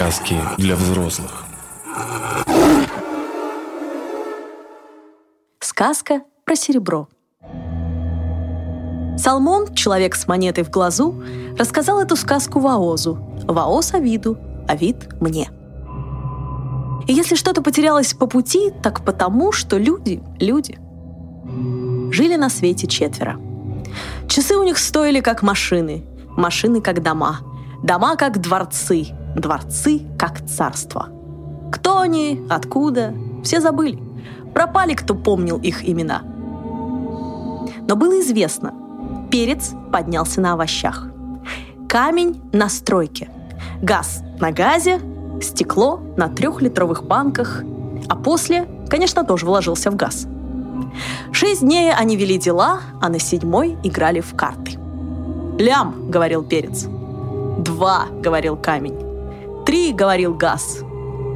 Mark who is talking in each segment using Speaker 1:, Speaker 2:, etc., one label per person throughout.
Speaker 1: Сказки для взрослых.
Speaker 2: Сказка про серебро. Салмон, человек с монетой в глазу, рассказал эту сказку Ваозу. Ваоз Авиду, Авид мне. И если что-то потерялось по пути, так потому, что люди – люди. Жили на свете четверо. Часы у них стоили как машины, машины как дома, дома как дворцы, дворцы как царство. Кто они, откуда, все забыли. Пропали, кто помнил их имена. Но было известно, перец поднялся на овощах. Камень на стройке. Газ на газе, стекло на трехлитровых банках, а после, конечно, тоже вложился в газ. Шесть дней они вели дела, а на седьмой играли в карты. «Лям», — говорил перец. «Два», — говорил камень. «Три», — говорил газ.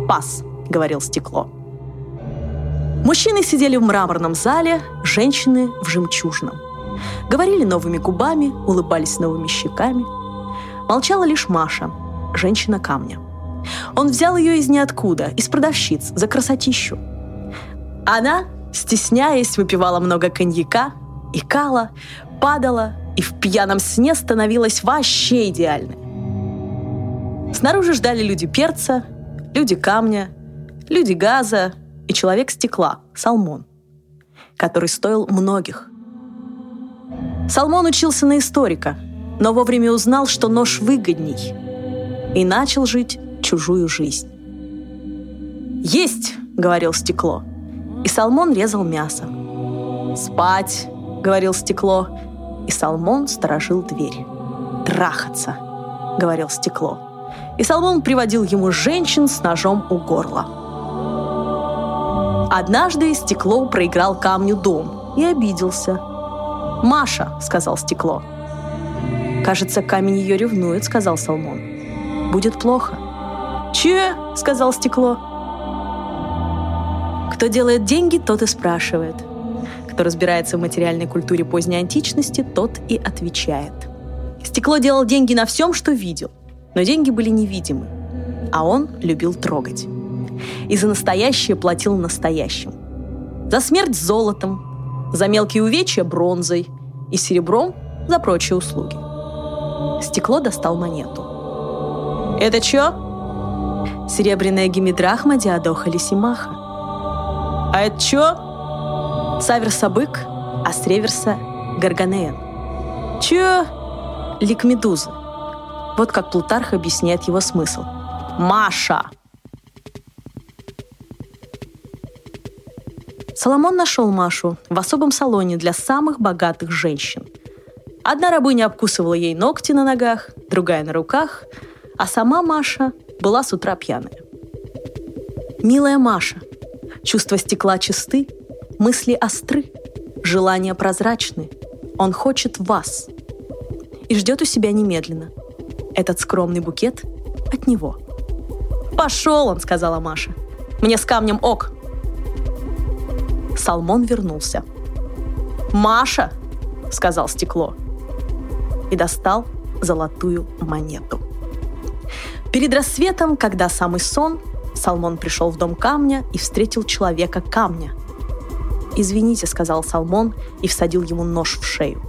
Speaker 2: «Пас», — говорил стекло. Мужчины сидели в мраморном зале, женщины в жемчужном. Говорили новыми губами, улыбались новыми щеками. Молчала лишь Маша, женщина камня. Он взял ее из ниоткуда, из продавщиц, за красотищу. Она, стесняясь, выпивала много коньяка, икала, падала и в пьяном сне становилась вообще идеальной. Снаружи ждали люди перца, люди камня, люди газа и человек стекла, Салмон, который стоил многих. Салмон учился на историка, но вовремя узнал, что нож выгодней, и начал жить чужую жизнь. «Есть!» — говорил стекло. И Салмон резал мясо. «Спать!» — говорил стекло. И Салмон сторожил дверь. «Трахаться!» — говорил стекло. И Салмон приводил ему женщин с ножом у горла. Однажды стекло проиграл камню дом и обиделся. «Маша!» — сказал стекло. «Кажется, камень ее ревнует», — сказал Салмон. «Будет плохо». «Че?» — сказал стекло. Кто делает деньги, тот и спрашивает. Кто разбирается в материальной культуре поздней античности, тот и отвечает. Стекло делал деньги на всем, что видел, но деньги были невидимы, а он любил трогать. И за настоящее платил настоящим. За смерть золотом, за мелкие увечья бронзой и серебром за прочие услуги. Стекло достал монету. «Это чё?» Серебряная гимидрахма Диадоха Лисимаха. А это чё? Саверса бык, а с реверса Гарганеен. Чё? Лик. Вот как Плутарх объясняет его смысл. Маша! Соломон нашел Машу в особом салоне для самых богатых женщин. Одна рабыня обкусывала ей ногти на ногах, другая на руках, а сама Маша была с утра пьяная. «Милая Маша, чувства стекла чисты, мысли остры, желания прозрачны. Он хочет вас и ждет у себя немедленно. Этот скромный букет от него». «Пошел он!» — сказала Маша. «Мне с камнем ок!» Салмон вернулся. «Маша!» — сказал стекло. И достал золотую монету. Перед рассветом, когда самый сон, Салмон пришел в дом камня и встретил человека камня. «Извините», — сказал Салмон и всадил ему нож в шею.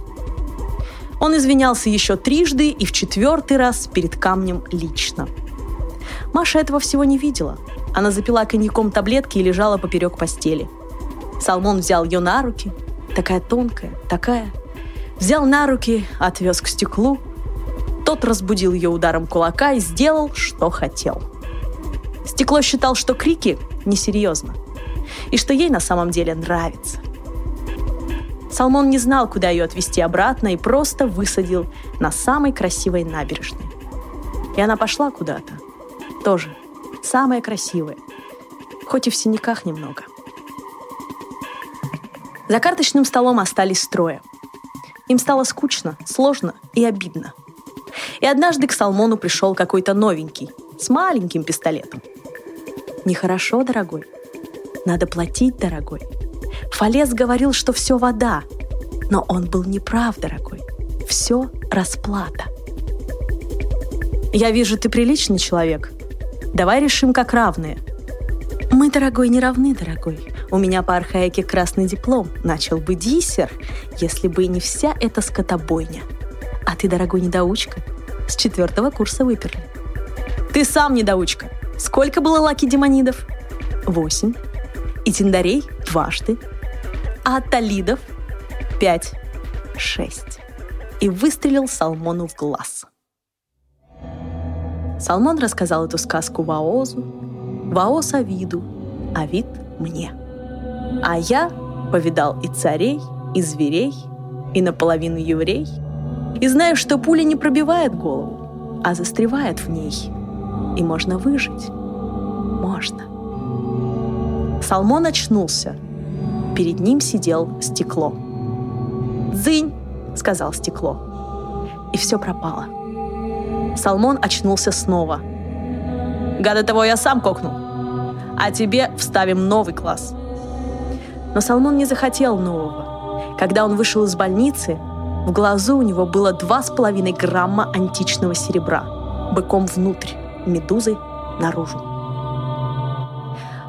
Speaker 2: Он извинялся еще трижды и в четвертый раз перед камнем лично. Маша этого всего не видела. Она запила коньяком таблетки и лежала поперек постели. Салмон взял ее на руки, такая тонкая, такая. Взял на руки, отвез к стеклу, тот разбудил ее ударом кулака и сделал, что хотел. Стекло считал, что крики несерьезно, и что ей на самом деле нравится. Салмон не знал, куда ее отвезти обратно, и просто высадил на самой красивой набережной. И она пошла куда-то. Тоже самая красивая, хоть и в синяках немного. За карточным столом остались трое. Им стало скучно, сложно и обидно – и однажды к Салмону пришел какой-то новенький, с маленьким пистолетом. Нехорошо, дорогой. Надо платить, дорогой. Фалес говорил, что все вода. Но он был неправ, дорогой. Все расплата. «Я вижу, ты приличный человек», — Давай решим как равные. Мы, дорогой, не равны, дорогой. У меня по архаике красный диплом. Начал бы диссер, если бы не вся эта скотобойня. А ты, дорогой недоучка, с четвертого курса выперли. Ты сам недоучка. Сколько было лаки демонидов? Восемь. И тиндарей дважды. А талидов пять. Шесть. И выстрелил Салмону в глаз. Салмон рассказал эту сказку Ваозу, Ваоз Авиду, Авид мне. А я повидал и царей, и зверей, и наполовину еврей, и знаю, что пуля не пробивает голову, а застревает в ней. И можно выжить. Можно. Салмон очнулся. Перед ним сидел стекло. «Дзынь!» — сказал стекло. И все пропало. Салмон очнулся снова. «Гада того я сам кокнул, а тебе вставим новый класс». Но Салмон не захотел нового. Когда он вышел из больницы, в глазу у него было два с половиной грамма античного серебра, быком внутрь, медузой наружу.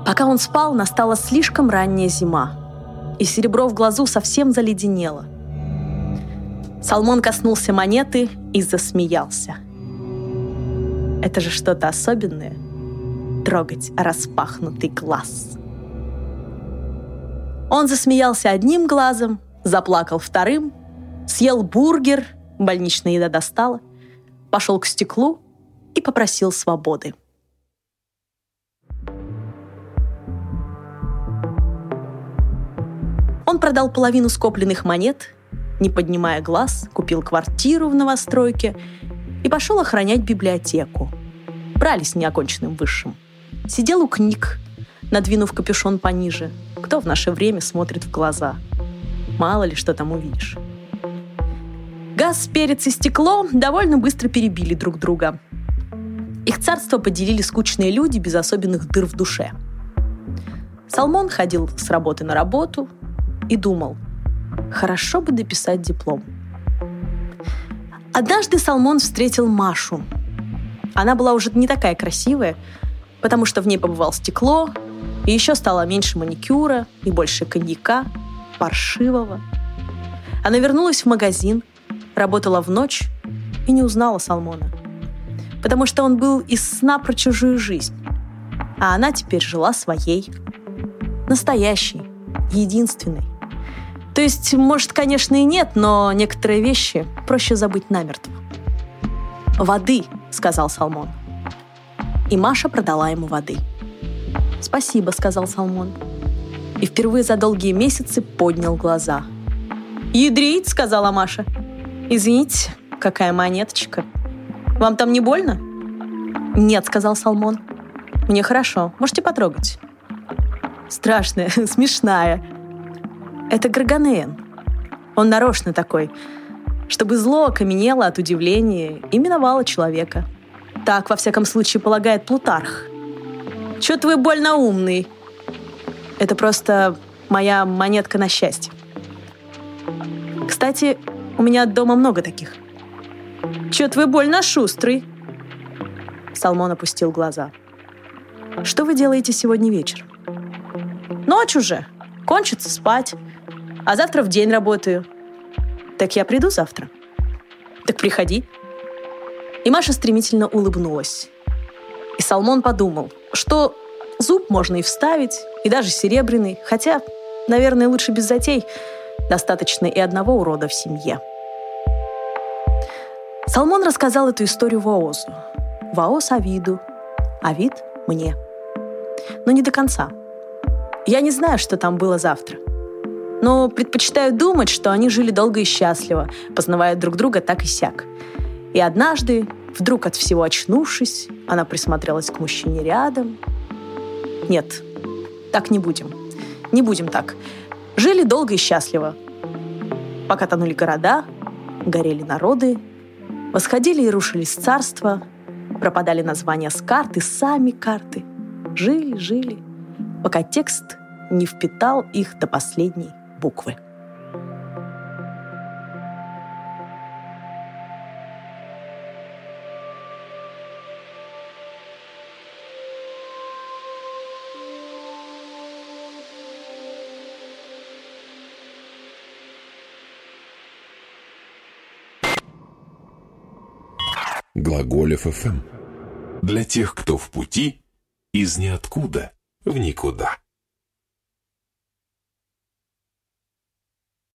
Speaker 2: Пока он спал, настала слишком ранняя зима, и серебро в глазу совсем заледенело. Салмон коснулся монеты и засмеялся – это же что-то особенное — трогать распахнутый глаз. Он засмеялся одним глазом, заплакал вторым, съел бургер, больничная еда достала, пошел к стеклу и попросил свободы. Он продал половину скопленных монет, не поднимая глаз, купил квартиру в новостройке и пошел охранять библиотеку. Брали с неоконченным высшим. Сидел у книг, надвинув капюшон пониже. Кто в наше время смотрит в глаза? Мало ли, что там увидишь. Газ, перец и стекло довольно быстро перебили друг друга. Их царство поделили скучные люди без особенных дыр в душе. Салмон ходил с работы на работу и думал, хорошо бы дописать диплом – Однажды Салмон встретил Машу. Она была уже не такая красивая, потому что в ней побывал стекло, и еще стало меньше маникюра и больше коньяка, паршивого. Она вернулась в магазин, работала в ночь и не узнала Салмона. Потому что он был из сна про чужую жизнь. А она теперь жила своей. Настоящей, единственной. То есть, может, конечно, и нет, но некоторые вещи проще забыть намертво. «Воды», — сказал Салмон. И Маша продала ему воды. «Спасибо», — сказал Салмон. И впервые за долгие месяцы поднял глаза. «Ядрить», — сказала Маша. «Извините, какая монеточка. Вам там не больно?» «Нет», — сказал Салмон. «Мне хорошо. Можете потрогать». «Страшная, смешная», это Гарганеен. Он нарочно такой, чтобы зло окаменело от удивления и миновало человека. Так, во всяком случае, полагает Плутарх. Чё твой больно умный? Это просто моя монетка на счастье. Кстати, у меня дома много таких. Чё твой больно шустрый? Салмон опустил глаза. Что вы делаете сегодня вечер? Ночь уже. Кончится спать а завтра в день работаю. Так я приду завтра. Так приходи. И Маша стремительно улыбнулась. И Салмон подумал, что зуб можно и вставить, и даже серебряный, хотя, наверное, лучше без затей. Достаточно и одного урода в семье. Салмон рассказал эту историю Ваозу. Ваоз Авиду, Авид мне. Но не до конца. Я не знаю, что там было завтра но предпочитаю думать, что они жили долго и счастливо, познавая друг друга так и сяк. И однажды, вдруг от всего очнувшись, она присмотрелась к мужчине рядом. Нет, так не будем. Не будем так. Жили долго и счастливо. Пока тонули города, горели народы, восходили и рушились царства, пропадали названия с карты, сами карты. Жили, жили, пока текст не впитал их до последней буквы.
Speaker 1: Глаголев ФМ. Для тех, кто в пути, из ниоткуда в никуда.